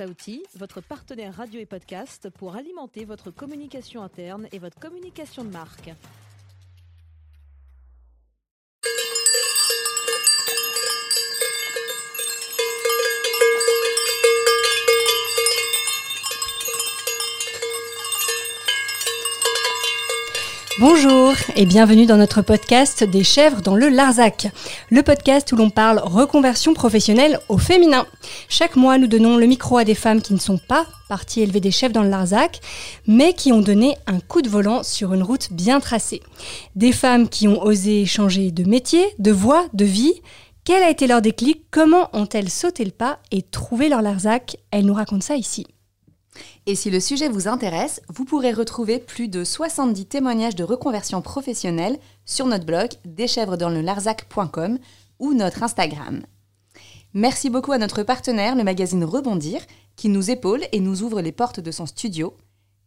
Sauti, votre partenaire radio et podcast pour alimenter votre communication interne et votre communication de marque. Bonjour et bienvenue dans notre podcast des chèvres dans le Larzac, le podcast où l'on parle reconversion professionnelle au féminin. Chaque mois, nous donnons le micro à des femmes qui ne sont pas parties élever des chèvres dans le Larzac, mais qui ont donné un coup de volant sur une route bien tracée. Des femmes qui ont osé changer de métier, de voie, de vie. Quel a été leur déclic? Comment ont-elles sauté le pas et trouvé leur Larzac? Elles nous racontent ça ici. Et si le sujet vous intéresse, vous pourrez retrouver plus de 70 témoignages de reconversion professionnelle sur notre blog deschèvresdanslelarzac.com ou notre Instagram. Merci beaucoup à notre partenaire, le magazine Rebondir, qui nous épaule et nous ouvre les portes de son studio.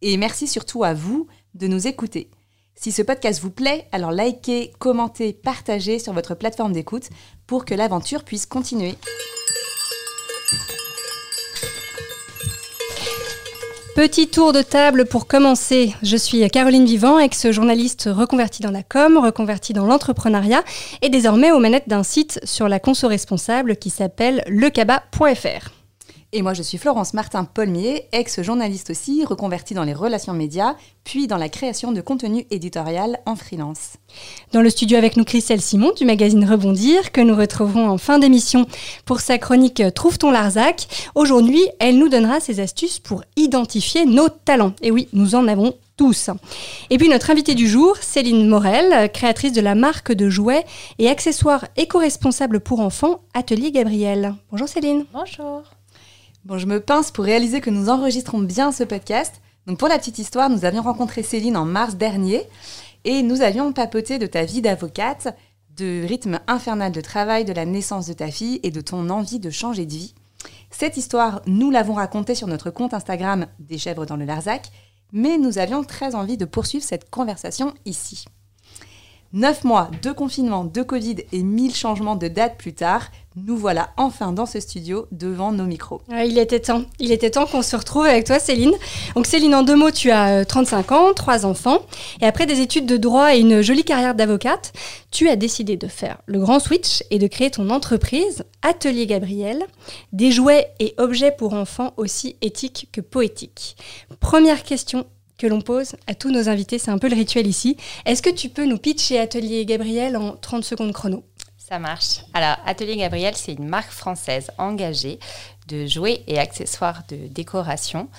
Et merci surtout à vous de nous écouter. Si ce podcast vous plaît, alors likez, commentez, partagez sur votre plateforme d'écoute pour que l'aventure puisse continuer. Petit tour de table pour commencer. Je suis Caroline Vivant, ex-journaliste reconvertie dans la com, reconvertie dans l'entrepreneuriat et désormais aux manettes d'un site sur la conso responsable qui s'appelle lecaba.fr. Et moi, je suis Florence Martin-Polmier, ex-journaliste aussi, reconvertie dans les relations médias, puis dans la création de contenu éditorial en freelance. Dans le studio avec nous, Christelle Simon du magazine Rebondir, que nous retrouverons en fin d'émission pour sa chronique Trouve ton Larzac. Aujourd'hui, elle nous donnera ses astuces pour identifier nos talents. Et oui, nous en avons tous. Et puis notre invitée du jour, Céline Morel, créatrice de la marque de jouets et accessoires éco-responsables pour enfants, Atelier Gabriel. Bonjour Céline. Bonjour. Bon, je me pince pour réaliser que nous enregistrons bien ce podcast. Donc pour la petite histoire, nous avions rencontré Céline en mars dernier et nous avions papoté de ta vie d'avocate, de rythme infernal de travail, de la naissance de ta fille et de ton envie de changer de vie. Cette histoire, nous l'avons racontée sur notre compte Instagram des chèvres dans le Larzac, mais nous avions très envie de poursuivre cette conversation ici. Neuf mois de confinement, de Covid et mille changements de date plus tard, nous voilà enfin dans ce studio devant nos micros. il était temps. Il était temps qu'on se retrouve avec toi, Céline. Donc, Céline, en deux mots, tu as 35 euh, ans, trois enfants. Et après des études de droit et une jolie carrière d'avocate, tu as décidé de faire le grand switch et de créer ton entreprise, Atelier Gabriel, des jouets et objets pour enfants aussi éthiques que poétiques. Première question que l'on pose à tous nos invités, c'est un peu le rituel ici. Est-ce que tu peux nous pitcher Atelier Gabriel en 30 secondes chrono? Ça marche. Alors, Atelier Gabriel, c'est une marque française engagée de jouets et accessoires de décoration.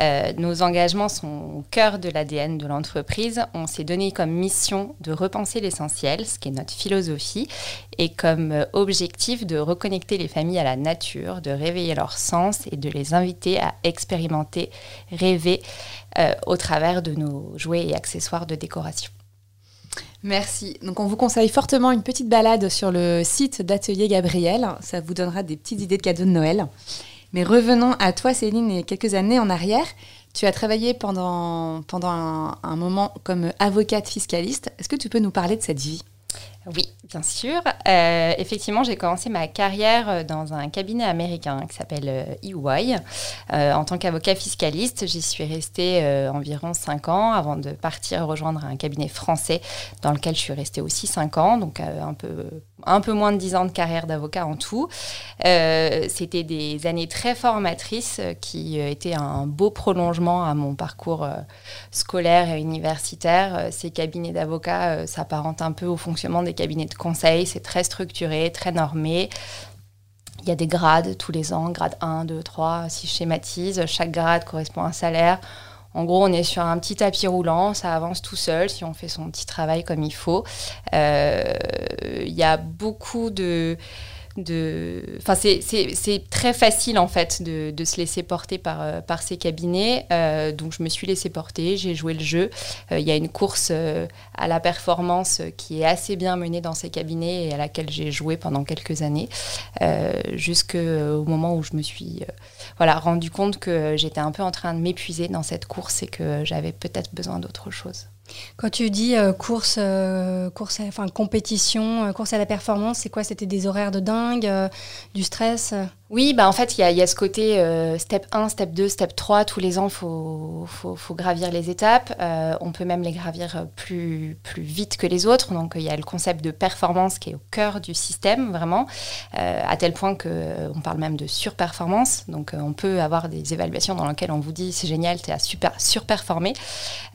Euh, nos engagements sont au cœur de l'ADN de l'entreprise. On s'est donné comme mission de repenser l'essentiel, ce qui est notre philosophie, et comme euh, objectif de reconnecter les familles à la nature, de réveiller leur sens et de les inviter à expérimenter, rêver euh, au travers de nos jouets et accessoires de décoration. Merci. Donc on vous conseille fortement une petite balade sur le site d'Atelier Gabriel. Ça vous donnera des petites idées de cadeaux de Noël. Mais revenons à toi Céline et quelques années en arrière. Tu as travaillé pendant, pendant un moment comme avocate fiscaliste. Est-ce que tu peux nous parler de cette vie? Oui, bien sûr. Euh, effectivement, j'ai commencé ma carrière euh, dans un cabinet américain qui s'appelle EY. Euh, en tant qu'avocat fiscaliste, j'y suis restée environ 5 ans avant de partir rejoindre un cabinet français dans lequel je suis restée aussi 5 ans, donc un peu un peu moins de 10 ans de carrière d'avocat en tout. C'était des années très formatrices qui étaient un beau prolongement à mon parcours scolaire et universitaire. Ces cabinets d'avocats s'apparentent un peu au fonctionnement des cabinets de conseil. C'est très structuré, très normé. Il y a des grades tous les ans, grade 1, 2, 3, si je schématise. Chaque grade correspond à un salaire. En gros, on est sur un petit tapis roulant, ça avance tout seul si on fait son petit travail comme il faut. Euh, il y a beaucoup de Enfin, c'est très facile en fait de, se laisser porter par, euh, par ces cabinets. Euh, donc je me suis laissée porter, j'ai joué le jeu. Euh, il y a une course à la performance qui est assez bien menée dans ces cabinets et à laquelle j'ai joué pendant quelques années, jusqu'au moment où je me suis voilà, rendu compte que j'étais un peu en train de m'épuiser dans cette course et que j'avais peut-être besoin d'autre chose. Quand tu dis euh, course, euh, course, enfin compétition, euh, course à la performance, c'est quoi? C'était des horaires de dingue, du stress oui, bah en fait, il y, y a, ce côté euh, step 1, step 2, step 3. Tous les ans, il faut, faut, faut, gravir les étapes. Euh, on peut même les gravir plus, plus vite que les autres. Donc, il y a le concept de performance qui est au cœur du système, vraiment, euh, à tel point qu'on parle même de surperformance. Donc, on peut avoir des évaluations dans lesquelles on vous dit c'est génial, tu as super, surperformé.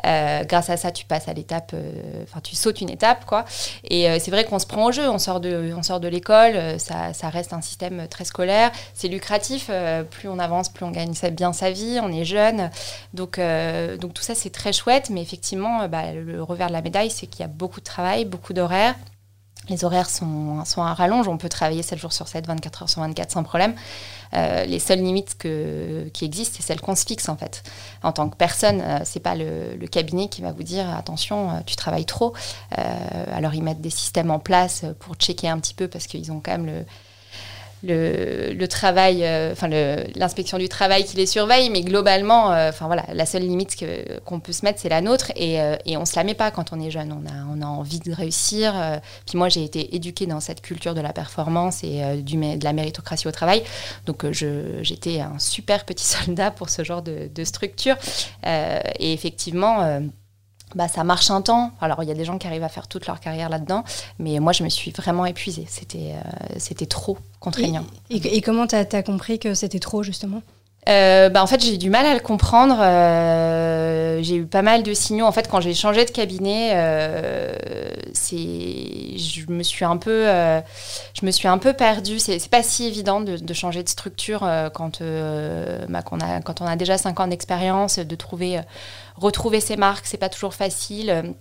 grâce à ça, tu passes à l'étape, enfin, tu sautes une étape, quoi. Et c'est vrai qu'on se prend au jeu. On sort de, on sort de l'école, ça, ça reste un système très scolaire c'est lucratif. Euh, plus on avance, plus on gagne bien sa vie. On est jeune. Donc, euh, donc tout ça, c'est très chouette. Mais effectivement, euh, bah, le revers de la médaille, c'est qu'il y a beaucoup de travail, beaucoup d'horaires. Les horaires sont, sont à rallonge. On peut travailler 7 jours sur 7, 24 heures sur 24 sans problème. les seules limites que, qui existent, c'est celles qu'on se fixe en fait. En tant que personne, c'est pas le, le, cabinet qui va vous dire attention, tu travailles trop. alors ils mettent des systèmes en place pour checker un petit peu parce qu'ils ont quand même le, le, travail, euh, enfin l'inspection du travail qui les surveille, mais globalement, euh, enfin voilà, la seule limite qu'on peut se mettre, c'est la nôtre, et, euh, et on se la met pas quand on est jeune. On a, on a envie de réussir. puis moi, j'ai été éduquée dans cette culture de la performance et du, de la méritocratie au travail, donc j'étais un super petit soldat pour ce genre de, de structure. et effectivement bah, ça marche un temps. Alors, il y a des gens qui arrivent à faire toute leur carrière là-dedans, mais moi, je me suis vraiment épuisée. C'était euh, trop contraignant. Et, comment tu as, compris que c'était trop, justement? Euh, bah, en fait, j'ai du mal à le comprendre. Euh, j'ai eu pas mal de signaux. En fait, quand j'ai changé de cabinet, c'est, je me suis un peu, je me suis un peu perdue. C'est, pas si évident de, changer de structure quand, bah, on a, quand on a déjà 5 ans d'expérience, de trouver retrouver ses marques, c'est pas toujours facile.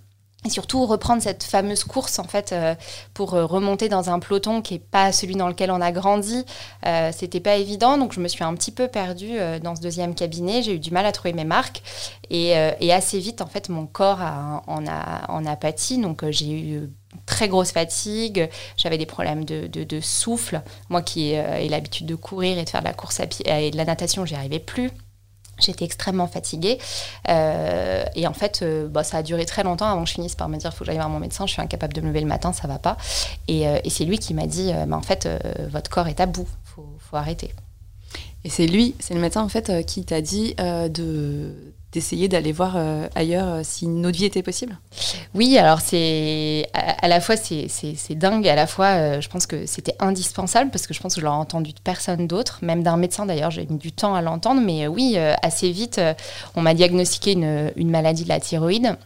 Et surtout reprendre cette fameuse course en fait euh, pour euh, remonter dans un peloton qui est pas celui dans lequel on a grandi, euh, c'était pas évident. Donc je me suis un petit peu perdue dans ce deuxième cabinet. J'ai eu du mal à trouver mes marques et, assez vite en fait mon corps en a en a pâti. Donc j'ai eu très grosse fatigue, j'avais des problèmes de, de, souffle. Moi qui ai l'habitude de courir et de faire de la course à pied et de la natation, j'y arrivais plus. J'étais extrêmement fatiguée. Euh, et en fait, euh, bah, ça a duré très longtemps avant que je finisse par me dire il faut que j'aille voir mon médecin, je suis incapable de me lever le matin, ça va pas. Et, euh, et c'est lui qui m'a dit bah, en fait, votre corps est à bout, faut, faut, arrêter. Et c'est lui, c'est le médecin en fait, qui t'a dit de d'essayer d'aller voir euh, ailleurs euh, si une autre vie était possible? Oui, alors c'est à, la fois c'est dingue, à la fois euh, je pense que c'était indispensable parce que je pense que je l'ai entendu de personne d'autre, même d'un médecin d'ailleurs, j'ai mis du temps à l'entendre, mais oui, assez vite, on m'a diagnostiqué une, une, maladie de la thyroïde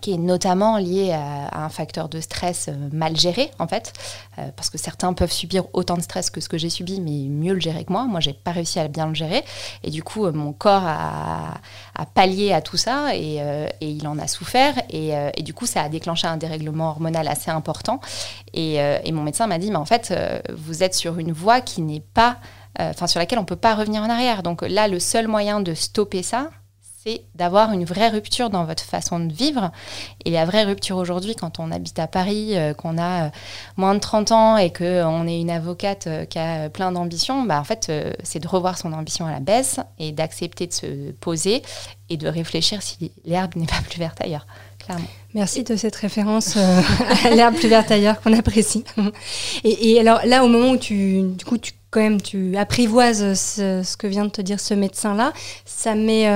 qui est notamment lié à, un facteur de stress euh, mal géré en fait, euh, parce que certains peuvent subir autant de stress que ce que j'ai subi, mais mieux le gérer que moi. Moi, j'ai pas réussi à bien le gérer, et du coup, euh, mon corps a, pallié à tout ça, et, il en a souffert, et, du coup, ça a déclenché un dérèglement hormonal assez important. Et, mon médecin m'a dit, mais en fait, vous êtes sur une voie qui n'est pas, enfin, sur laquelle on peut pas revenir en arrière. Donc là, le seul moyen de stopper ça, d'avoir une vraie rupture dans votre façon de vivre. Et la vraie rupture aujourd'hui, quand on habite à Paris, euh, qu'on a euh, moins de 30 ans et qu'on est une avocate euh, qui a plein d'ambitions, bah, en fait, c'est de revoir son ambition à la baisse et d'accepter de se poser et de réfléchir si l'herbe n'est pas plus verte ailleurs. Clairement. Merci de cette référence à l'herbe plus verte ailleurs qu'on apprécie. Et, alors là, au moment où tu, du coup, tu quand même, tu apprivoises ce, que vient de te dire ce médecin-là, ça met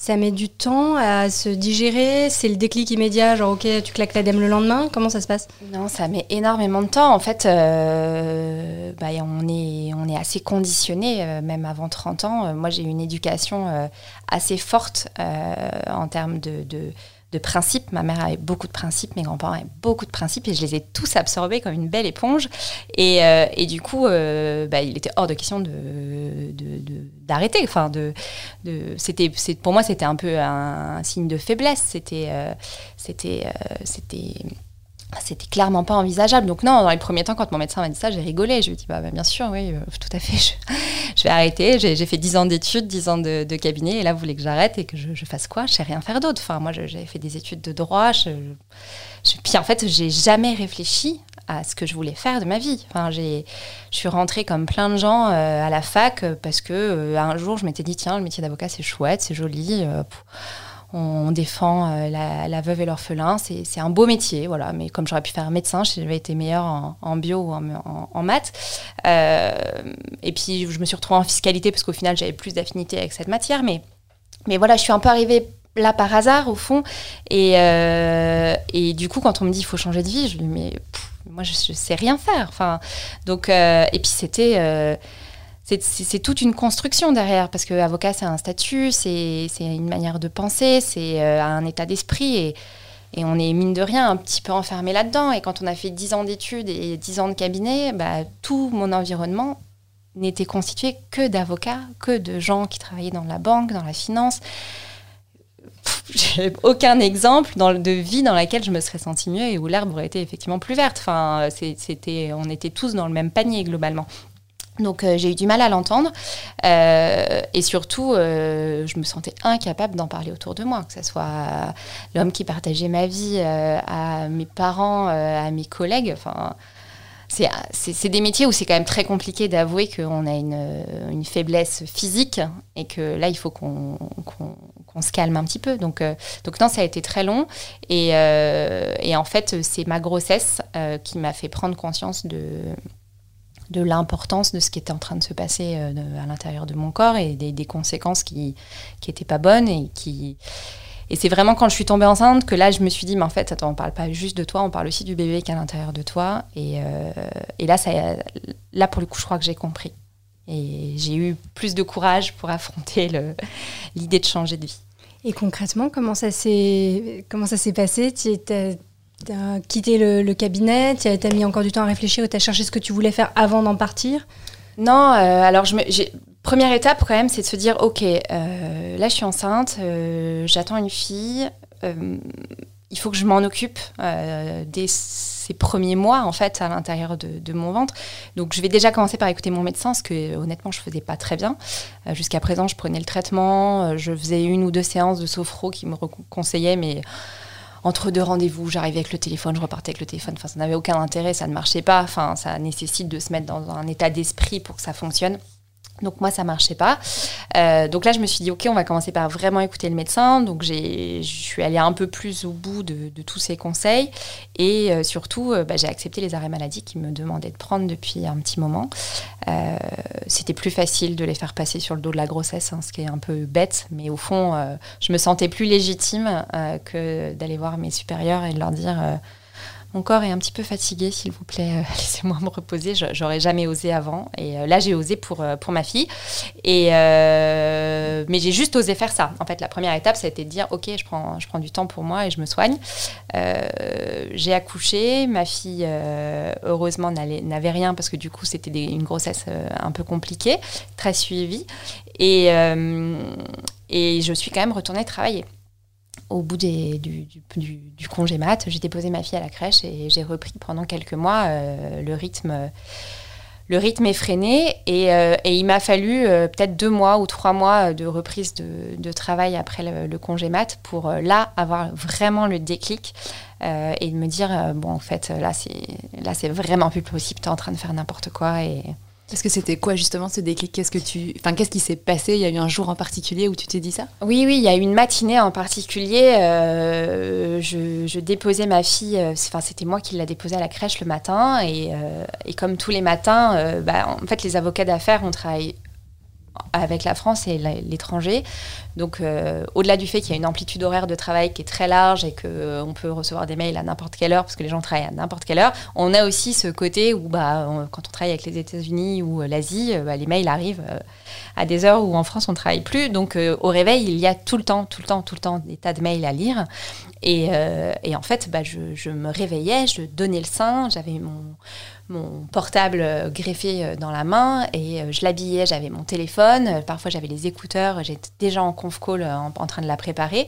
ça met du temps à se digérer C'est le déclic immédiat, genre ok, tu claques l'ADEME le lendemain Comment ça se passe? Non, ça met énormément de temps. En fait, euh, bah, on, est, on est assez conditionné, euh, même avant 30 ans. Euh, moi, j'ai une éducation assez forte en termes de principes. Ma mère avait beaucoup de principes, mes grands-parents avaient beaucoup de principes et je les ai tous absorbés comme une belle éponge. Et, euh, du coup, euh, bah, il était hors de question d'arrêter. De, enfin, de, de, c'était, pour moi, c'était un peu un, signe de faiblesse. C'était, euh, c'était, c'était c'était clairement pas envisageable. Donc non, dans les premiers temps, quand mon médecin m'a dit ça, j'ai rigolé. Je lui ai dit, bah, bah bien sûr, oui, euh, tout à fait, je, vais arrêter. J'ai fait 10 ans d'études, 10 ans de, cabinet, et là, vous voulez que j'arrête et que je, fasse quoi? Je sais rien faire d'autre. Enfin, moi, j'avais fait des études de droit. puis en fait, j'ai jamais réfléchi à ce que je voulais faire de ma vie. Enfin, je suis rentrée comme plein de gens euh, à la fac parce que euh, un jour, je m'étais dit, tiens, le métier d'avocat, c'est chouette, c'est joli on, défend la, veuve et l'orphelin. C'est un beau métier, voilà. Mais comme j'aurais pu faire médecin, j'avais été meilleure en, bio ou en, maths. et puis, je me suis retrouvée en fiscalité parce qu'au final, j'avais plus d'affinité avec cette matière. Mais, mais voilà, je suis un peu arrivée là par hasard au fond. Et, et du coup, quand on me dit il faut changer de vie, je lui dis mais moi je, je, sais rien faire. Enfin, donc et puis c'était c'est toute une construction derrière, parce que avocat, c'est un statut, c'est une manière de penser, c'est euh, un état d'esprit, et, on est, mine de rien, un petit peu enfermé là-dedans. Et quand on a fait 10 ans d'études et 10 ans de cabinet, bah, tout mon environnement n'était constitué que d'avocats, que de gens qui travaillaient dans la banque, dans la finance. J'ai aucun exemple de vie dans laquelle je me serais sentie mieux et où l'herbe aurait été effectivement plus verte. C'était, on était tous dans le même panier globalement. Donc euh, j'ai eu du mal à l'entendre euh, et surtout euh, je me sentais incapable d'en parler autour de moi, que ce soit l'homme qui partageait ma vie, à mes parents, à mes collègues. Enfin, c'est des métiers où c'est quand même très compliqué d'avouer qu'on a une, faiblesse physique et que là il faut qu'on se calme un petit peu. Donc, donc non, ça a été très long et, et en fait c'est ma grossesse qui m'a fait prendre conscience de de l'importance de ce qui était en train de se passer euh, à l'intérieur de mon corps et des, conséquences qui n'étaient pas bonnes et qui et c'est vraiment quand je suis tombée enceinte que là je me suis dit mais en fait attends on parle pas juste de toi on parle aussi du bébé qui est à l'intérieur de toi et, euh, et là ça là pour le coup je crois que j'ai compris et j'ai eu plus de courage pour affronter l'idée de changer de vie. Et concrètement, comment ça s'est passé? Tu as quitté le, cabinet, tu as, mis encore du temps à réfléchir ou tu as cherché ce que tu voulais faire avant d'en partir? Non, euh, alors je première étape quand même, c'est de se dire, ok, euh, là je suis enceinte, euh, j'attends une fille, il faut que je m'en occupe dès ces premiers mois en fait à l'intérieur de, mon ventre. Donc je vais déjà commencer par écouter mon médecin, ce que honnêtement je faisais pas très bien. Jusqu'à présent, je prenais le traitement, je faisais une ou deux séances de sophro qui me conseillaient, mais entre deux rendez-vous, j'arrivais avec le téléphone, je repartais avec le téléphone. Enfin, ça n'avait aucun intérêt, ça ne marchait pas. Enfin, ça nécessite de se mettre dans un état d'esprit pour que ça fonctionne. Donc moi, ça marchait pas. Euh, donc là, je me suis dit, OK, on va commencer par vraiment écouter le médecin. Donc je suis allée un peu plus au bout de, tous ses conseils. Et euh, surtout, euh, bah, j'ai accepté les arrêts maladie qu'il me demandait de prendre depuis un petit moment. C'était plus facile de les faire passer sur le dos de la grossesse, hein, ce qui est un peu bête. Mais au fond, je me sentais plus légitime que d'aller voir mes supérieurs et de leur dire mon corps est un petit peu fatigué, s'il vous plaît, euh, laissez-moi me reposer. J'aurais jamais osé avant. Et euh, là, j'ai osé pour, euh, pour ma fille. Et, mais j'ai juste osé faire ça. En fait, la première étape, ça a été de dire, OK, je prends, je prends du temps pour moi et je me soigne. j'ai accouché. Ma fille, heureusement, n'avait rien parce que du coup, c'était une grossesse un peu compliquée, très suivie. Et, et je suis quand même retournée travailler au bout du, congé mat, j'ai déposé ma fille à la crèche et j'ai repris pendant quelques mois euh, le rythme. Le rythme effréné et, euh, et il m'a fallu euh, peut-être deux mois ou trois mois de reprise de, travail après le, congé mat pour là avoir vraiment le déclic et de me dire bon en fait là c'est là c'est vraiment plus possible, tu es en train de faire n'importe quoi et, parce que c'était quoi justement ce déclic? Qu'est-ce que tu, enfin, qu'est-ce qui s'est passé? Il y a eu un jour en particulier où tu t'es dit ça? Oui, oui, il y a eu une matinée en particulier. Euh, je, déposais ma fille. Euh, enfin, c'était moi qui l'a déposée à la crèche le matin, et, euh, comme tous les matins, bah, en fait, les avocats d'affaires, on travaille avec la France et l'étranger. Donc, euh, au-delà du fait qu'il y a une amplitude horaire de travail qui est très large et qu'on euh, peut recevoir des mails à n'importe quelle heure, parce que les gens travaillent à n'importe quelle heure, on a aussi ce côté où, bah, quand on travaille avec les États-Unis ou euh, l'Asie, bah, les mails arrivent à des heures où en France on ne travaille plus. Donc, au réveil, il y a tout le temps, tout le temps, tout le temps des tas de mails à lire. Et, en fait, bah, je, me réveillais, je donnais le sein, j'avais mon mon portable euh, greffé euh, dans la main et euh, je l'habillais, j'avais mon téléphone, parfois j'avais les écouteurs, j'étais déjà en conf call en, train de la préparer.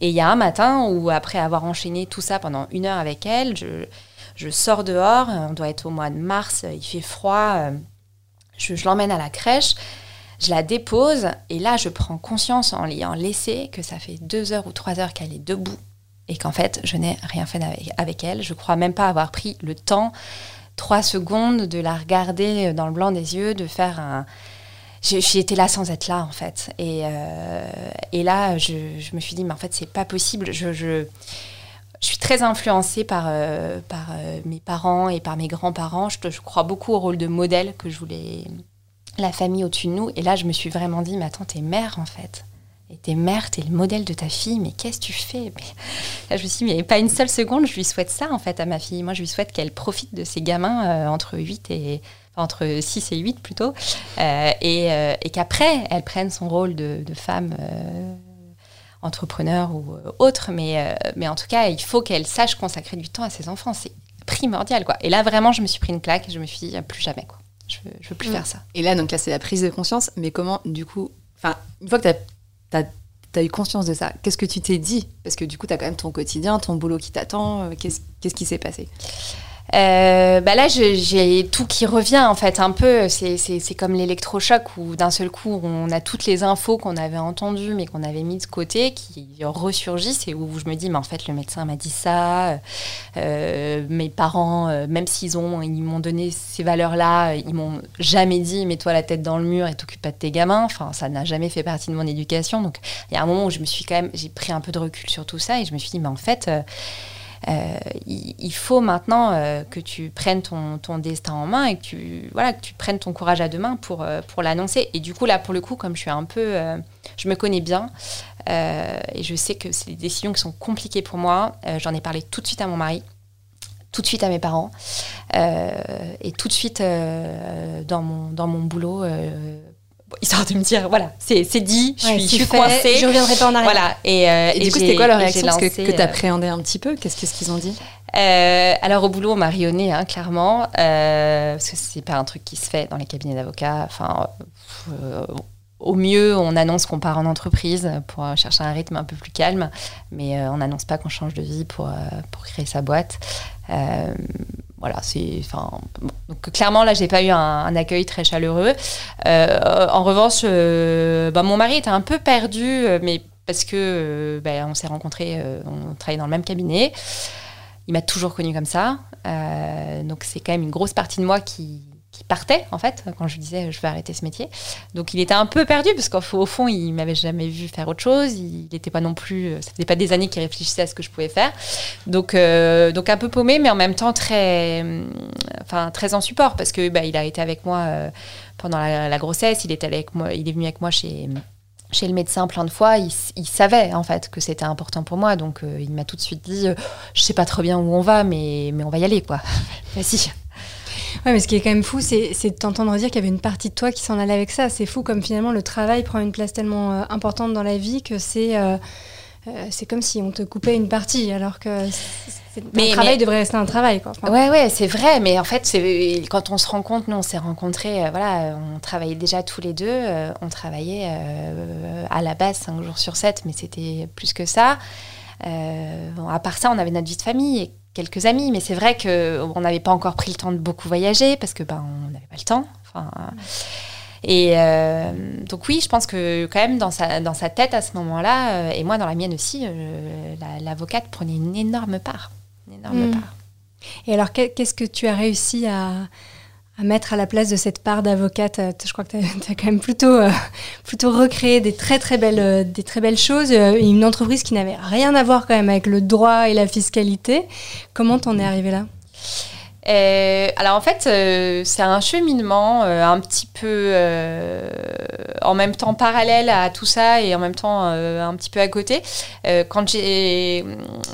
Et il y a un matin où, après avoir enchaîné tout ça pendant une heure avec elle, je, sors dehors, on doit être au mois de mars, il fait froid, je, l'emmène à la crèche, je la dépose et là je prends conscience en l'ayant laissée que ça fait deux heures ou trois heures qu'elle est debout et qu'en fait je n'ai rien fait avec, avec elle. Je crois même pas avoir pris le temps trois secondes, de la regarder dans le blanc des yeux, de faire un... j'étais là sans être là en fait. Et, et là, je, me suis dit, mais en fait, c'est pas possible. Je, suis très influencée par, par mes parents et par mes grands-parents. Je, je, crois beaucoup au rôle de modèle que je voulais, la famille au-dessus de nous. Et là, je me suis vraiment dit, mais attends, t'es mère en fait. Et t'es mère, t'es le modèle de ta fille, mais qu'est-ce que tu fais? Mais... Là, je me suis dit, mais pas une seule seconde, je lui souhaite ça en fait à ma fille. Moi, je lui souhaite qu'elle profite de ses gamins euh, entre 8 et. entre 6 et 8 plutôt, euh, et, euh, et qu'après, elle prenne son rôle de, de femme entrepreneur ou autre, mais, mais en tout cas, il faut qu'elle sache consacrer du temps à ses enfants. C'est primordial, quoi. Et là, vraiment, je me suis pris une claque et je me suis dit, plus jamais, quoi. Je veux, veux plus mm. faire ça. Et là, donc là, c'est la prise de conscience. Mais comment, du coup, enfin, une fois que tu as, as, eu conscience de ça, qu'est-ce que tu t'es dit? Parce que du coup, tu as quand même ton quotidien, ton boulot qui t'attend. Euh, qu'est-ce qui s'est passé? Euh, bah là, j'ai tout qui revient en fait un peu. C'est comme l'électrochoc où d'un seul coup, on a toutes les infos qu'on avait entendues mais qu'on avait mis de côté qui ressurgissent et où je me dis, mais en fait, le médecin m'a dit ça. Euh, mes parents, euh, même s'ils ont, ils m'ont donné ces valeurs-là, ils m'ont jamais dit, mets-toi la tête dans le mur et t'occupe pas de tes gamins. Enfin, ça n'a jamais fait partie de mon éducation. Donc, il y a un moment où je me suis quand même, j'ai pris un peu de recul sur tout ça et je me suis dit, mais en fait il, faut maintenant euh, que tu prennes ton, ton, destin en main et que tu, voilà, que tu prennes ton courage à deux mains pour, euh, pour l'annoncer. Et du coup, là, pour le coup, comme je suis un peu. je me connais bien et je sais que c'est des décisions qui sont compliquées pour moi, j'en ai parlé tout de suite à mon mari tout de suite à mes parents et tout de suite dans, mon, dans mon boulot histoire de me dire voilà c'est dit je suis, je coincée. Je reviendrai pas en arrière. Voilà et, euh, et, du coup c'était quoi leur réaction parce que, que tu appréhendais un petit peu? Qu'est-ce qu'ils ont dit? Euh, alors au boulot on m'a rionné hein, clairement euh, parce que c'est pas un truc qui se fait dans les cabinets d'avocats. Enfin euh, au mieux, on annonce qu'on part en entreprise pour chercher un rythme un peu plus calme, mais on n'annonce pas qu'on change de vie pour, pour créer sa boîte. Euh, voilà, c'est, enfin, donc clairement là, j'ai pas eu un, accueil très chaleureux. Euh, en revanche, euh, bah, mon mari était un peu perdu, mais parce que bah, s'est rencontrés, on travaillait dans le même cabinet. Il m'a toujours connu comme ça, donc c'est quand même une grosse partie de moi qui, qui partait en fait quand je lui disais je vais arrêter ce métier. Donc il était un peu perdu parce qu'au fond il m'avait jamais vu faire autre chose. Il n'était pas non plus, ça faisait pas des années qu'il réfléchissait à ce que je pouvais faire. Donc euh, donc un peu paumé mais en même temps très, enfin très en support parce que bah, a été avec moi euh, pendant la, grossesse. Il est avec moi, il est venu avec moi chez chez le médecin plein de fois, il, savait en fait que c'était important pour moi, donc euh, il m'a tout de suite dit, je sais pas trop bien où on va, mais, mais on va y aller quoi. Vas-y. Ouais, mais ce qui est quand même fou, c'est de t'entendre dire qu'il y avait une partie de toi qui s'en allait avec ça. C'est fou comme finalement le travail prend une place tellement euh, importante dans la vie que c'est euh, euh, c'est comme si on te coupait une partie, alors que mais, un travail devrait rester un travail. Quoi. ouais, ouais, c'est vrai, mais en fait, quand on se rencontre, nous, on s'est rencontrés, voilà, on travaillait déjà tous les deux, on travaillait à la base 5 jours sur 7, mais c'était plus que ça. Bon, à part ça, on avait notre vie de famille. Et quelques amis, mais c'est vrai qu'on n'avait pas encore pris le temps de beaucoup voyager parce que ben on n'avait pas le temps. Enfin, et euh, donc oui, je pense que quand même dans sa, dans sa tête à ce moment-là, euh, et moi dans la mienne aussi, euh, l'avocate prenait une énorme part. Une énorme hmm. part. Et alors qu'est-ce que tu as réussi à, à mettre à la place de cette part d'avocate. Euh, je crois que tu as, quand même plutôt, euh, plutôt recréé des très très belles, euh, des très belles choses. une entreprise qui n'avait rien à voir quand même avec le droit et la fiscalité. Comment t'en es arrivé là? Alors en fait, c'est un cheminement un petit peu en même temps parallèle à tout ça et en même temps un petit peu à côté. quand j'ai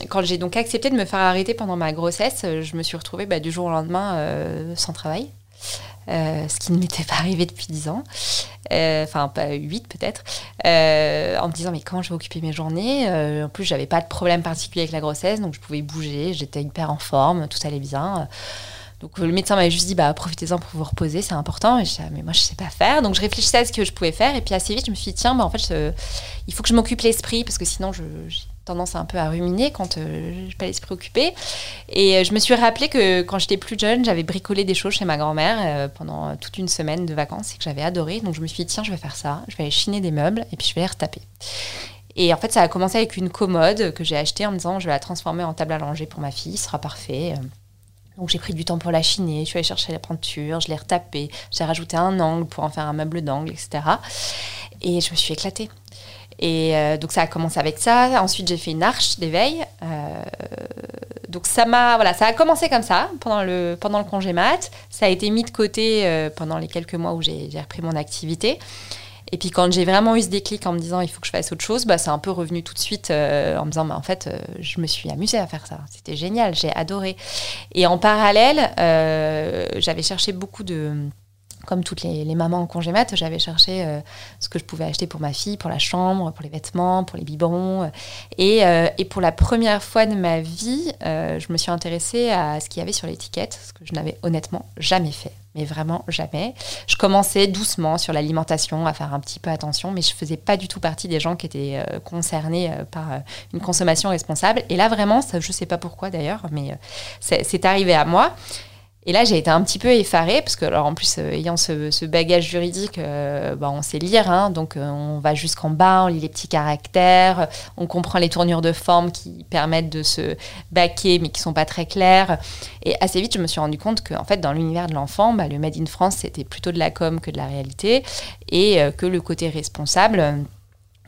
quand j'ai donc accepté de me faire arrêter pendant ma grossesse, je me suis retrouvée bah, du jour au lendemain sans travail. Euh, ce qui ne m'était pas arrivé depuis 10 ans, euh, enfin pas 8 peut-être, euh, en me disant mais comment je vais occuper mes journées? En plus j'avais pas de problème particulier avec la grossesse, donc je pouvais bouger, j'étais hyper en forme, tout allait bien. Donc le médecin m'avait juste dit bah profitez-en pour vous reposer, c'est important. Et je ah, mais moi je sais pas faire. Donc je réfléchissais à ce que je pouvais faire et puis assez vite je me suis dit tiens bah en fait il faut que je m'occupe l'esprit parce que sinon j'ai tendance un peu à ruminer quand euh, j'ai pas l'esprit occupé. Et euh, je me suis rappelé que quand j'étais plus jeune j'avais bricolé des choses chez ma grand-mère euh, pendant toute une semaine de vacances et que j'avais adoré. Donc je me suis dit tiens je vais faire ça, je vais aller chiner des meubles et puis je vais les retaper. Et en fait, ça a commencé avec une commode que j'ai achetée en me disant je vais la transformer en table à langer pour ma fille, ce sera parfait. Donc j'ai pris du temps pour la chiner, je suis allée chercher la peinture, je l'ai retapée, j'ai rajouté un angle pour en faire un meuble d'angle, etc. Et je me suis éclatée. Et euh, donc ça a commencé avec ça. Ensuite j'ai fait une arche d'éveil. Euh, donc ça m'a voilà ça a commencé comme ça pendant le pendant le congé mat. Ça a été mis de côté euh, pendant les quelques mois où j'ai repris mon activité. Et puis quand j'ai vraiment eu ce déclic en me disant il faut que je fasse autre chose, bah, c'est un peu revenu tout de suite en me disant bah, en fait je me suis amusée à faire ça. C'était génial, j'ai adoré. Et en parallèle, j'avais cherché beaucoup de comme toutes les, mamans en congé mat, j'avais cherché ce que je pouvais acheter pour ma fille, pour la chambre, pour les vêtements, pour les biberons. Et, et pour la première fois de ma vie, je me suis intéressée à ce qu'il y avait sur l'étiquette, ce que je n'avais honnêtement jamais fait mais vraiment jamais. Je commençais doucement sur l'alimentation à faire un petit peu attention, mais je faisais pas du tout partie des gens qui étaient euh, concernés euh, par euh, une consommation responsable. Et là, vraiment, je sais pas pourquoi d'ailleurs, mais c'est arrivé à moi. Et là, j'ai été un petit peu effarée, parce que, alors, en plus, euh, ayant ce, bagage juridique, euh, bah, on sait lire, hein, donc euh, on va jusqu'en bas, on lit les petits caractères, on comprend les tournures de forme qui permettent de se baquer, mais qui sont pas très claires. Et assez vite, je me suis rendu compte que, fait, dans l'univers de l'enfant, bah, le Made in France, c'était plutôt de la com que de la réalité, et que le côté responsable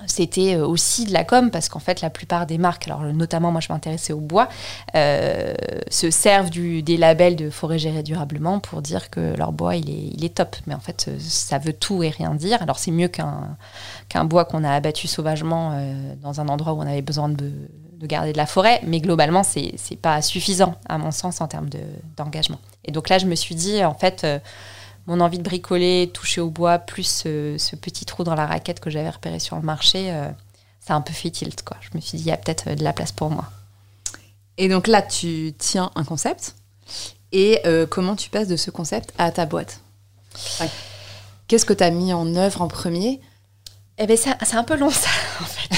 c'était euh, aussi de la com parce qu'en fait la plupart des marques, alors notamment moi je m'intéressais au bois, euh, se servent des labels de forêt gérée durablement pour dire que leur bois il est, top. Mais en fait euh, ça veut tout et rien dire. Alors c'est mieux qu'un bois qu'on a abattu sauvagement dans un endroit où on avait besoin de garder de la forêt, mais globalement c'est pas suffisant à mon sens en termes d'engagement. et donc là je me suis dit en fait mon envie de bricoler, toucher au bois, plus ce, petit trou dans la raquette que j'avais repéré sur le marché, euh, ça a un peu fait tilt. Quoi. Je me suis dit, il y a peut-être euh, de la place pour moi. Et donc là, tu tiens un concept. Et euh, comment tu passes de ce concept à ta boîte? Qu'est-ce que tu as mis en œuvre en premier? Eh ben, c'est un peu long ça, en fait.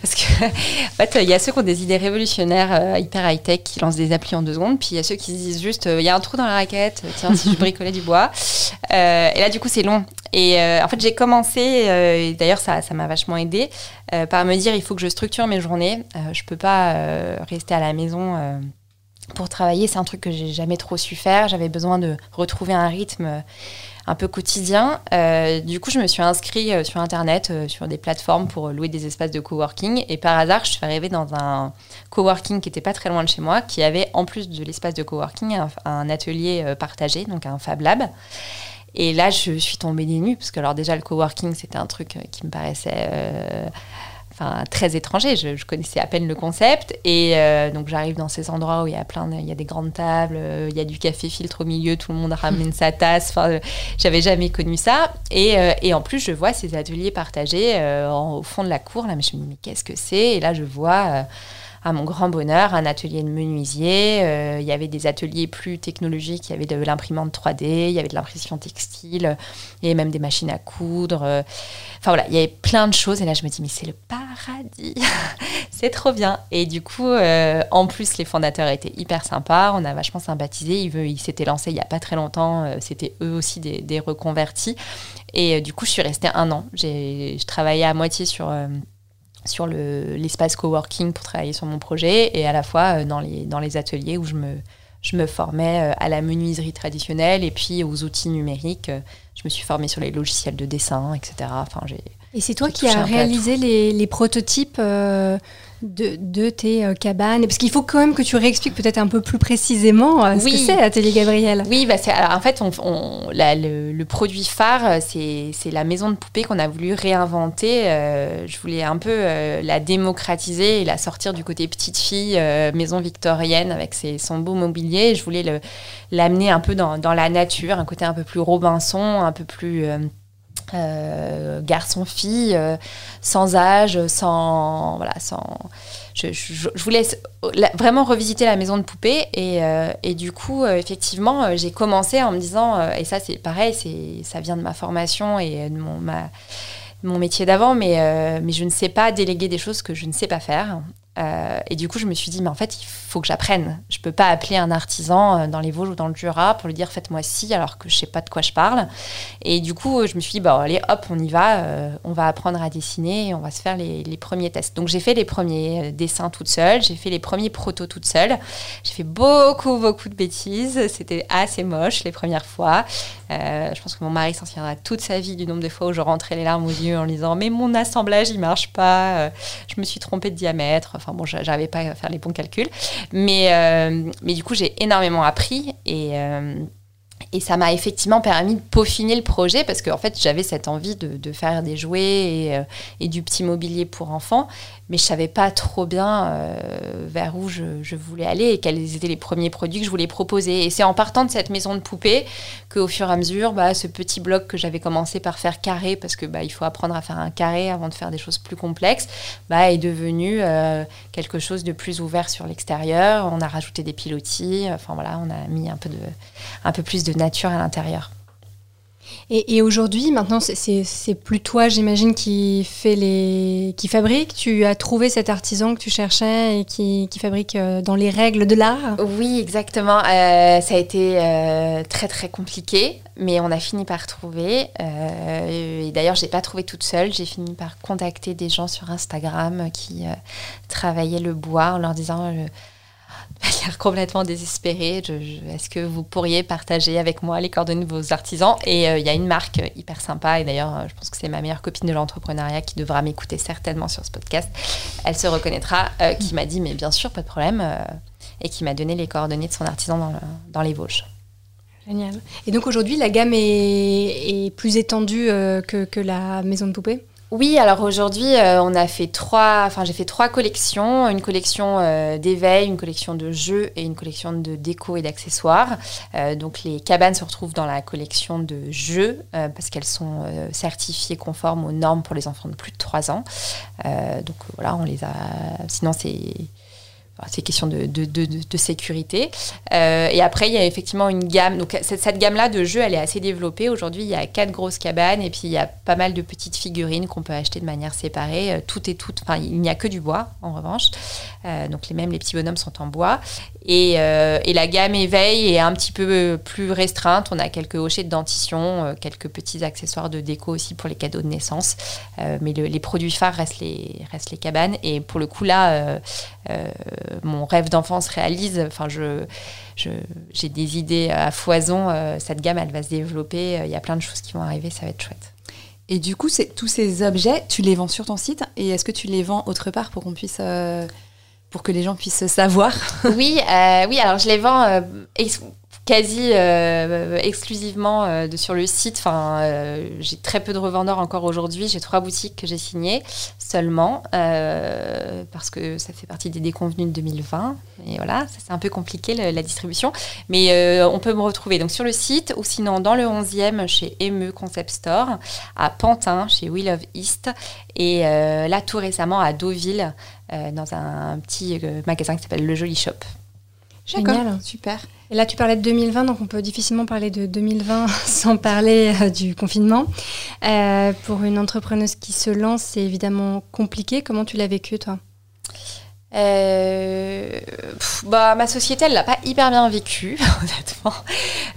Parce que, en fait, il y a ceux qui ont des idées révolutionnaires euh, hyper high-tech qui lancent des applis en deux secondes, puis il y a ceux qui se disent juste, euh, il y a un trou dans la raquette, tiens, si je bricolais du bois. Euh, et là, du coup, c'est long. Et en fait, j'ai commencé, d'ailleurs, ça m'a vachement aidé, par me dire, il faut que je structure mes journées. je peux pas rester à la maison pour travailler. C'est un truc que j'ai jamais trop su faire. J'avais besoin de retrouver un rythme un peu quotidien. Euh, du coup, je me suis inscrite euh, sur Internet, euh, sur des plateformes pour louer des espaces de coworking. Et par hasard, je suis arrivée dans un coworking qui n'était pas très loin de chez moi, qui avait en plus de l'espace de coworking un, atelier partagé, donc un Fab Lab. Et là, je suis tombée des nues, parce que alors déjà, le coworking, c'était un truc qui me paraissait enfin très étranger. Je, connaissais à peine le concept et euh, donc j'arrive dans ces endroits où il y a plein, il y a des grandes tables, euh, il y a du café filtre au milieu, tout le monde ramène sa tasse. Enfin, euh, j'avais jamais connu ça et, et, en plus je vois ces ateliers partagés au fond de la cour là, mais je me dis mais qu'est-ce que c'est? Et là je vois à mon grand bonheur, un atelier de menuisier. il y avait des ateliers plus technologiques, il y avait de l'imprimante 3D, il y avait de l'impression textile, il y avait même des machines à coudre. Enfin voilà, il y avait plein de choses. Et là, je me dis, mais c'est le paradis. c'est trop bien. Et du coup, euh, en plus, les fondateurs étaient hyper sympas. On a vachement sympathisé. Ils, s'étaient lancés il n'y a pas très longtemps. Euh, c'était eux aussi des, reconvertis. Et euh, du coup, je suis restée un an. J'ai, je travaillais à moitié sur sur l'espace coworking pour travailler sur mon projet et à la fois dans les, dans les ateliers où je me, je me formais à la menuiserie traditionnelle et puis aux outils numériques je me suis formée sur les logiciels de dessin, etc. Enfin, j'ai, et c'est toi qui as réalisé les, les, prototypes euh, de, de, tes euh, cabanes Parce qu'il faut quand même que tu réexpliques peut-être un peu plus précisément euh, ce que c'est Atelier Gabriel. Oui, bah alors, en fait, on, on, le, produit phare, c'est, la maison de poupée qu'on a voulu réinventer. je voulais un peu la démocratiser et la sortir du côté petite fille, maison victorienne avec ses, son beau mobilier. Je voulais l'amener un peu dans, dans, la nature, un côté un peu plus Robinson, un peu plus euh, garçon-fille, euh, sans âge, sans voilà, sans. Je, voulais vraiment revisiter la maison de poupée et, euh, du coup, effectivement, j'ai commencé en me disant et ça c'est pareil, ça vient de ma formation et de mon métier d'avant, mais je ne sais pas déléguer des choses que je ne sais pas faire. Euh, et du coup, je me suis dit, mais en fait, il faut que j'apprenne. Je peux pas appeler un artisan euh, dans les Vosges ou dans le Jura pour lui dire, faites-moi ci, alors que je sais pas de quoi je parle. Et du coup, je me suis dit, bah, allez, hop, on y va. Euh, on va apprendre à dessiner et on va se faire les, les premiers tests. Donc, j'ai fait les premiers dessins toute seule. J'ai fait les premiers protos toute seule. J'ai fait beaucoup, beaucoup de bêtises. C'était assez moche les premières fois. je pense que mon mari s'en souviendra toute sa vie du nombre de fois où je rentrais les larmes aux yeux en lui disant, mais mon assemblage, il marche pas. je me suis trompée de diamètre. Enfin, Enfin bon, j'arrivais pas à faire les bons calculs. Mais, euh, mais du coup, j'ai énormément appris et, euh, et ça m'a effectivement permis de peaufiner le projet parce qu'en fait, j'avais cette envie de, faire des jouets et, euh, et, du petit mobilier pour enfants mais je savais pas trop bien euh, vers où je, je, voulais aller et quels étaient les premiers produits que je voulais proposer. Et c'est en partant de cette maison de poupée qu'au fur et à mesure, bah, ce petit bloc que j'avais commencé par faire carré, parce que bah, il faut apprendre à faire un carré avant de faire des choses plus complexes, bah, est devenu euh, quelque chose de plus ouvert sur l'extérieur. On a rajouté des pilotis, enfin voilà, on a mis un peu, de, un peu plus de nature à l'intérieur. Et, et aujourd'hui, maintenant, c'est plus toi, j'imagine, qui fait les, qui fabrique. Tu as trouvé cet artisan que tu cherchais et qui, qui fabrique euh, dans les règles de l'art. Oui, exactement. Euh, ça a été euh, très très compliqué, mais on a fini par trouver. Euh, et d'ailleurs, j'ai pas trouvé toute seule. J'ai fini par contacter des gens sur Instagram qui travaillaient le bois en leur disant l'air complètement désespérée. Est-ce que vous pourriez partager avec moi les coordonnées de vos artisans? Et il euh, y a une marque hyper sympa, et d'ailleurs, euh, je pense que c'est ma meilleure copine de l'entrepreneuriat qui devra m'écouter certainement sur ce podcast. Elle se reconnaîtra, euh, qui m'a dit, mais bien sûr, pas de problème, euh, et qui m'a donné les coordonnées de son artisan dans, le, dans les Vosges. Génial. Et donc aujourd'hui, la gamme est, plus étendue euh, que, que la maison de poupée? Oui, alors aujourd'hui, euh, on a fait trois, enfin j'ai fait trois collections, une collection euh, d'éveil, une collection de jeux et une collection de déco et d'accessoires. Euh, donc les cabanes se retrouvent dans la collection de jeux parce qu'elles sont certifiées conformes aux normes pour les enfants de plus de 3 ans. donc voilà, on les a. Sinon c'est c'est question de, de, sécurité. Euh, et après, il y a effectivement une gamme. Donc, cette, gamme-là de jeux, elle est assez développée. Aujourd'hui, il y a quatre grosses cabanes et puis il y a pas mal de petites figurines qu'on peut acheter de manière séparée. Euh, tout est tout. Enfin, il n'y a que du bois, en revanche. Euh, donc, les, même les petits bonhommes sont en bois. Et, et, la gamme éveil est un petit peu plus restreinte. On a quelques hochets de dentition, quelques petits accessoires de déco aussi pour les cadeaux de naissance. Mais le, les produits phares restent les, restent les cabanes. Et pour le coup, là, mon rêve d'enfant se réalise. Enfin, je, je, j'ai des idées à foison. cette gamme, elle va se développer. Il y a plein de choses qui vont arriver. Ça va être chouette. Et du coup, tous ces objets, tu les vends sur ton site Et est-ce que tu les vends autre part pour qu'on puisse euh, pour que les gens puissent savoir? Oui, euh, oui. Alors je les vends euh, quasi euh, exclusivement euh, sur le site. Euh, j'ai très peu de revendeurs encore aujourd'hui. J'ai trois boutiques que j'ai signées seulement parce que ça fait partie des déconvenus de 2020. Et voilà, c'est un peu compliqué la distribution. Mais on peut me retrouver donc sur le site ou sinon dans le 11e chez Eme Concept Store, à Pantin chez We Love East et là tout récemment à Deauville dans un petit magasin qui s'appelle Le Joli Shop. Génial, super. Et là, tu parlais de 2020, donc on peut difficilement parler de 2020 sans parler euh, du confinement. Euh, pour une entrepreneuse qui se lance, c'est évidemment compliqué. Comment tu l'as vécu, toi? Euh, pff, bah, ma société, elle l'a pas hyper bien vécu, honnêtement.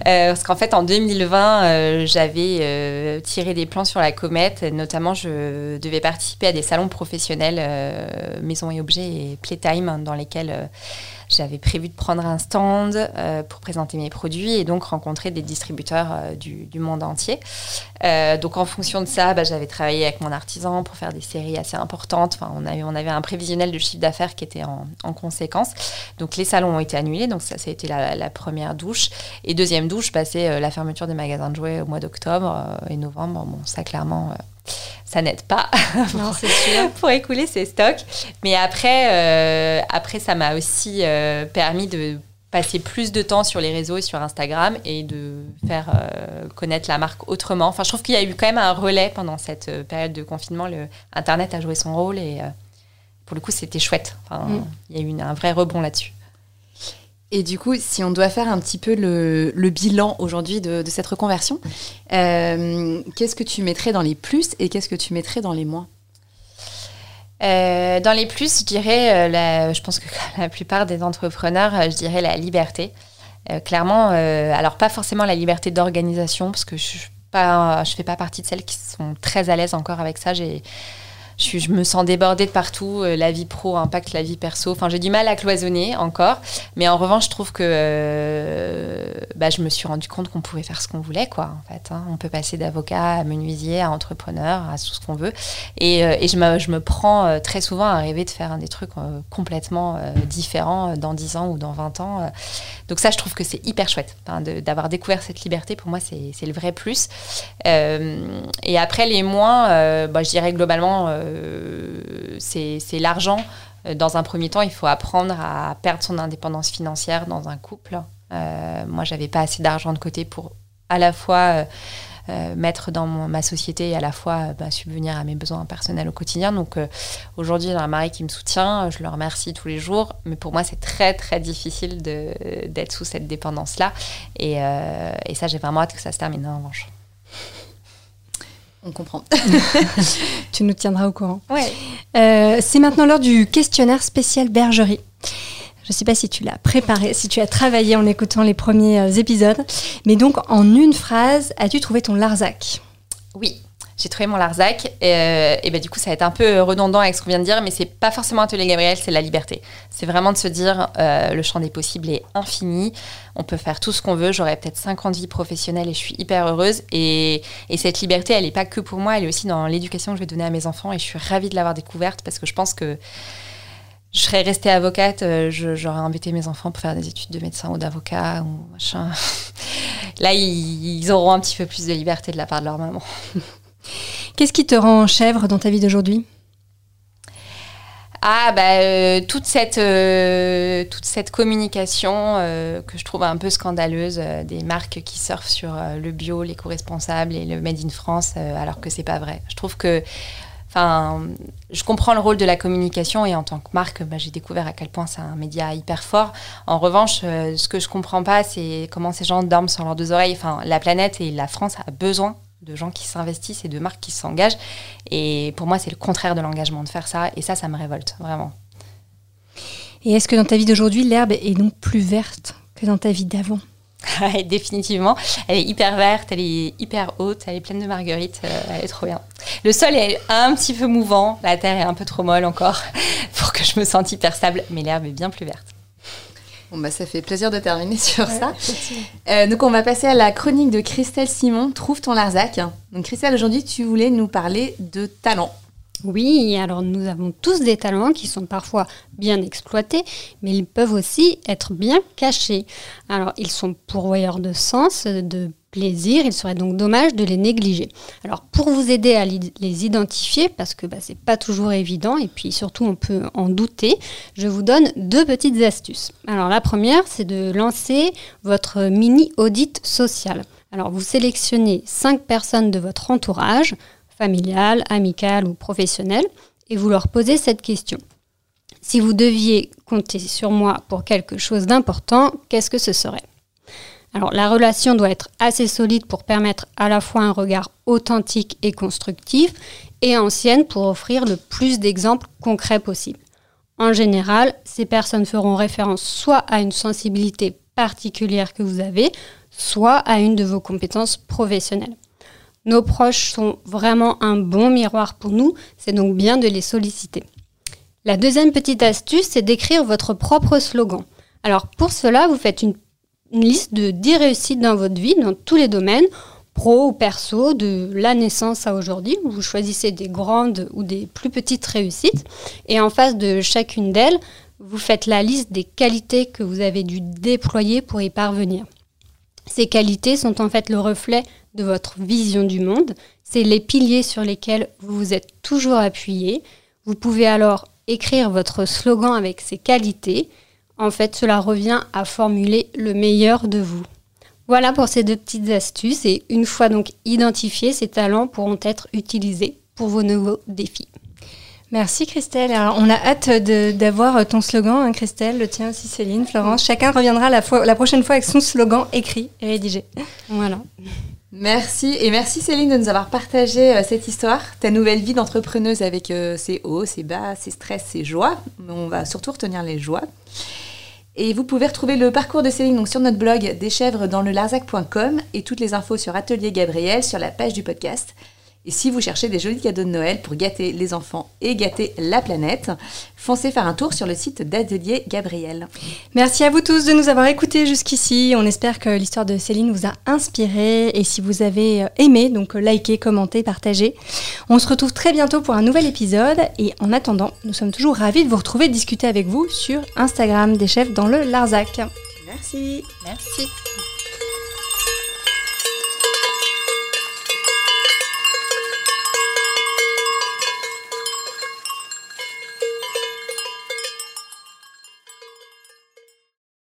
Euh, parce qu'en fait, en 2020, euh, j'avais tiré des plans sur la comète. Notamment, je devais participer à des salons professionnels, maison et objets et Playtime, dans lesquels j'avais prévu de prendre un stand euh, pour présenter mes produits et donc rencontrer des distributeurs euh, du, monde entier. Euh, donc en fonction de ça, bah, j'avais travaillé avec mon artisan pour faire des séries assez importantes. Enfin, on, avait, un prévisionnel de chiffre d'affaires qui était en, en, conséquence. Donc les salons ont été annulés, donc ça, ça a été la, première douche. Et deuxième douche, passé la fermeture des magasins de jouets au mois d'octobre et novembre. Bon, ça clairement ça n'aide pas non, sûr. pour écouler ses stocks. Mais après, euh, après ça m'a aussi euh, permis de passer plus de temps sur les réseaux et sur Instagram et de faire euh, connaître la marque autrement. Enfin, je trouve qu'il y a eu quand même un relais pendant cette euh, période de confinement. Le Internet a joué son rôle et euh, pour le coup, c'était chouette. Enfin, mm. Il y a eu une, un vrai rebond là-dessus. Et du coup, si on doit faire un petit peu le, bilan aujourd'hui de, cette reconversion, euh, qu'est-ce que tu mettrais dans les plus et qu'est-ce que tu mettrais dans les moins Dans les plus, je dirais, la, je pense que la plupart des entrepreneurs, je dirais la liberté. clairement, alors pas forcément la liberté d'organisation, parce que je ne fais pas partie de celles qui sont très à l'aise encore avec ça. Je, me sens débordée de partout. Euh, la vie pro impacte la vie perso. Enfin, j'ai du mal à cloisonner encore. Mais en revanche, je trouve que euh, bah, je me suis rendu compte qu'on pouvait faire ce qu'on voulait, quoi. En fait, hein. on peut passer d'avocat à menuisier, à entrepreneur, à tout ce qu'on veut. Et, euh, je, me, je, me, prends très souvent à rêver de faire des trucs complètement différents dans 10 ans ou dans 20 ans. Donc ça, je trouve que c'est hyper chouette d'avoir découvert cette liberté. Pour moi, c'est le vrai plus. et après, les moins, bah, je dirais globalement c'est l'argent. Euh, dans un premier temps, il faut apprendre à perdre son indépendance financière dans un couple. Euh, moi, j'avais pas assez d'argent de côté pour à la fois mettre dans ma société et à la fois bah, subvenir à mes besoins personnels au quotidien. Donc aujourd'hui, j'ai un mari qui me soutient, je le remercie tous les jours, mais pour moi, c'est très très difficile d'être sous cette dépendance-là. Et, et, ça, j'ai vraiment hâte que ça se termine en revanche. On comprend. tu nous tiendras au courant. Ouais. Euh, c'est maintenant l'heure du questionnaire spécial bergerie. Je ne sais pas si tu l'as préparé, si tu as travaillé en écoutant les premiers euh, épisodes, mais donc en une phrase, as-tu trouvé ton Larzac? Oui, j'ai trouvé mon Larzac. Et, ben, du coup, ça va être un peu redondant avec ce qu'on vient de dire, mais c'est pas forcément Atelier Gabriel, c'est la liberté. C'est vraiment de se dire euh, le champ des possibles est infini. On peut faire tout ce qu'on veut. J'aurai peut-être 50 vies professionnelles et je suis hyper heureuse. Et, et cette liberté, elle n'est pas que pour moi, elle est aussi dans l'éducation que je vais donner à mes enfants. Et je suis ravie de l'avoir découverte parce que je pense que je serais restée avocate, euh, j'aurais invité mes enfants pour faire des études de médecin ou d'avocat ou machin. Là, ils, ils, auront un petit peu plus de liberté de la part de leur maman. Qu'est-ce qui te rend chèvre dans ta vie d'aujourd'hui? Ah bah euh, toute cette euh, toute cette communication euh, que je trouve un peu scandaleuse des marques qui surfent sur le bio, l'éco-responsable et le made in France alors que c'est pas vrai. Je trouve que enfin je comprends le rôle de la communication et en tant que marque bah, j'ai découvert à quel point c'est un média hyper fort. En revanche, ce que je comprends pas c'est comment ces gens dorment sur leurs deux oreilles. Enfin la planète et la France a besoin de gens qui s'investissent et de marques qui s'engagent. Et pour moi, c'est le contraire de l'engagement de faire ça. Et ça, ça me révolte, vraiment. Et est-ce que dans ta vie d'aujourd'hui, l'herbe est donc plus verte que dans ta vie d'avant? Définitivement. Elle est hyper verte, elle est hyper haute, elle est pleine de marguerites, euh, elle est trop bien. Le sol est un petit peu mouvant, la terre est un peu trop molle encore pour que je me sente hyper stable, mais l'herbe est bien plus verte. Bon, bah, ça fait plaisir de terminer sur ça. Euh, donc, on va passer à la chronique de Christelle Simon, Trouve ton Larzac. Donc, Christelle, aujourd'hui, tu voulais nous parler de talent. Oui, alors nous avons tous des talents qui sont parfois bien exploités, mais ils peuvent aussi être bien cachés. Alors, ils sont pourvoyeurs de sens, de plaisir, il serait donc dommage de les négliger. Alors pour vous aider à les identifier, parce que bah, c'est pas toujours évident et puis surtout on peut en douter, je vous donne deux petites astuces. Alors la première, c'est de lancer votre mini audit social. Alors vous sélectionnez cinq personnes de votre entourage, familial, amical ou professionnel, et vous leur posez cette question. Si vous deviez compter sur moi pour quelque chose d'important, qu'est-ce que ce serait? Alors la relation doit être assez solide pour permettre à la fois un regard authentique et constructif et ancienne pour offrir le plus d'exemples concrets possible. En général, ces personnes feront référence soit à une sensibilité particulière que vous avez, soit à une de vos compétences professionnelles. Nos proches sont vraiment un bon miroir pour nous, c'est donc bien de les solliciter. La deuxième petite astuce, c'est d'écrire votre propre slogan. Alors pour cela, vous faites une liste de 10 réussites dans votre vie, dans tous les domaines, pro ou perso, de la naissance à aujourd'hui. Vous choisissez des grandes ou des plus petites réussites. Et en face de chacune d'elles, vous faites la liste des qualités que vous avez dû déployer pour y parvenir. Ces qualités sont en fait le reflet de votre vision du monde. C'est les piliers sur lesquels vous vous êtes toujours appuyé. Vous pouvez alors écrire votre slogan avec ces qualités en fait, cela revient à formuler le meilleur de vous. Voilà pour ces deux petites astuces et une fois donc identifiés, ces talents pourront être utilisés pour vos nouveaux défis. Merci Christelle. Alors, on a hâte d'avoir ton slogan, hein, Christelle, le tien aussi Céline, Florence. Chacun reviendra la, la prochaine fois avec son slogan écrit et rédigé. Voilà. Merci et merci Céline de nous avoir partagé euh, cette histoire, ta nouvelle vie d'entrepreneuse avec euh, ses hauts, ses bas, ses stress, ses joies. On va surtout retenir les joies. Et vous pouvez retrouver le parcours de Céline donc, sur notre blog deschèvres dans le larzac.com et toutes les infos sur Atelier Gabriel sur la page du podcast. Et si vous cherchez des jolis cadeaux de Noël pour gâter les enfants et gâter la planète, foncez faire un tour sur le site d'Atelier Gabriel. Merci à vous tous de nous avoir écoutés jusqu'ici. On espère que l'histoire de Céline vous a inspiré. Et si vous avez euh, aimé, donc euh, likez, commentez, partagez. On se retrouve très bientôt pour un nouvel épisode. Et en attendant, nous sommes toujours ravis de vous retrouver discuter avec vous sur Instagram des chefs dans le Larzac. Merci. Merci.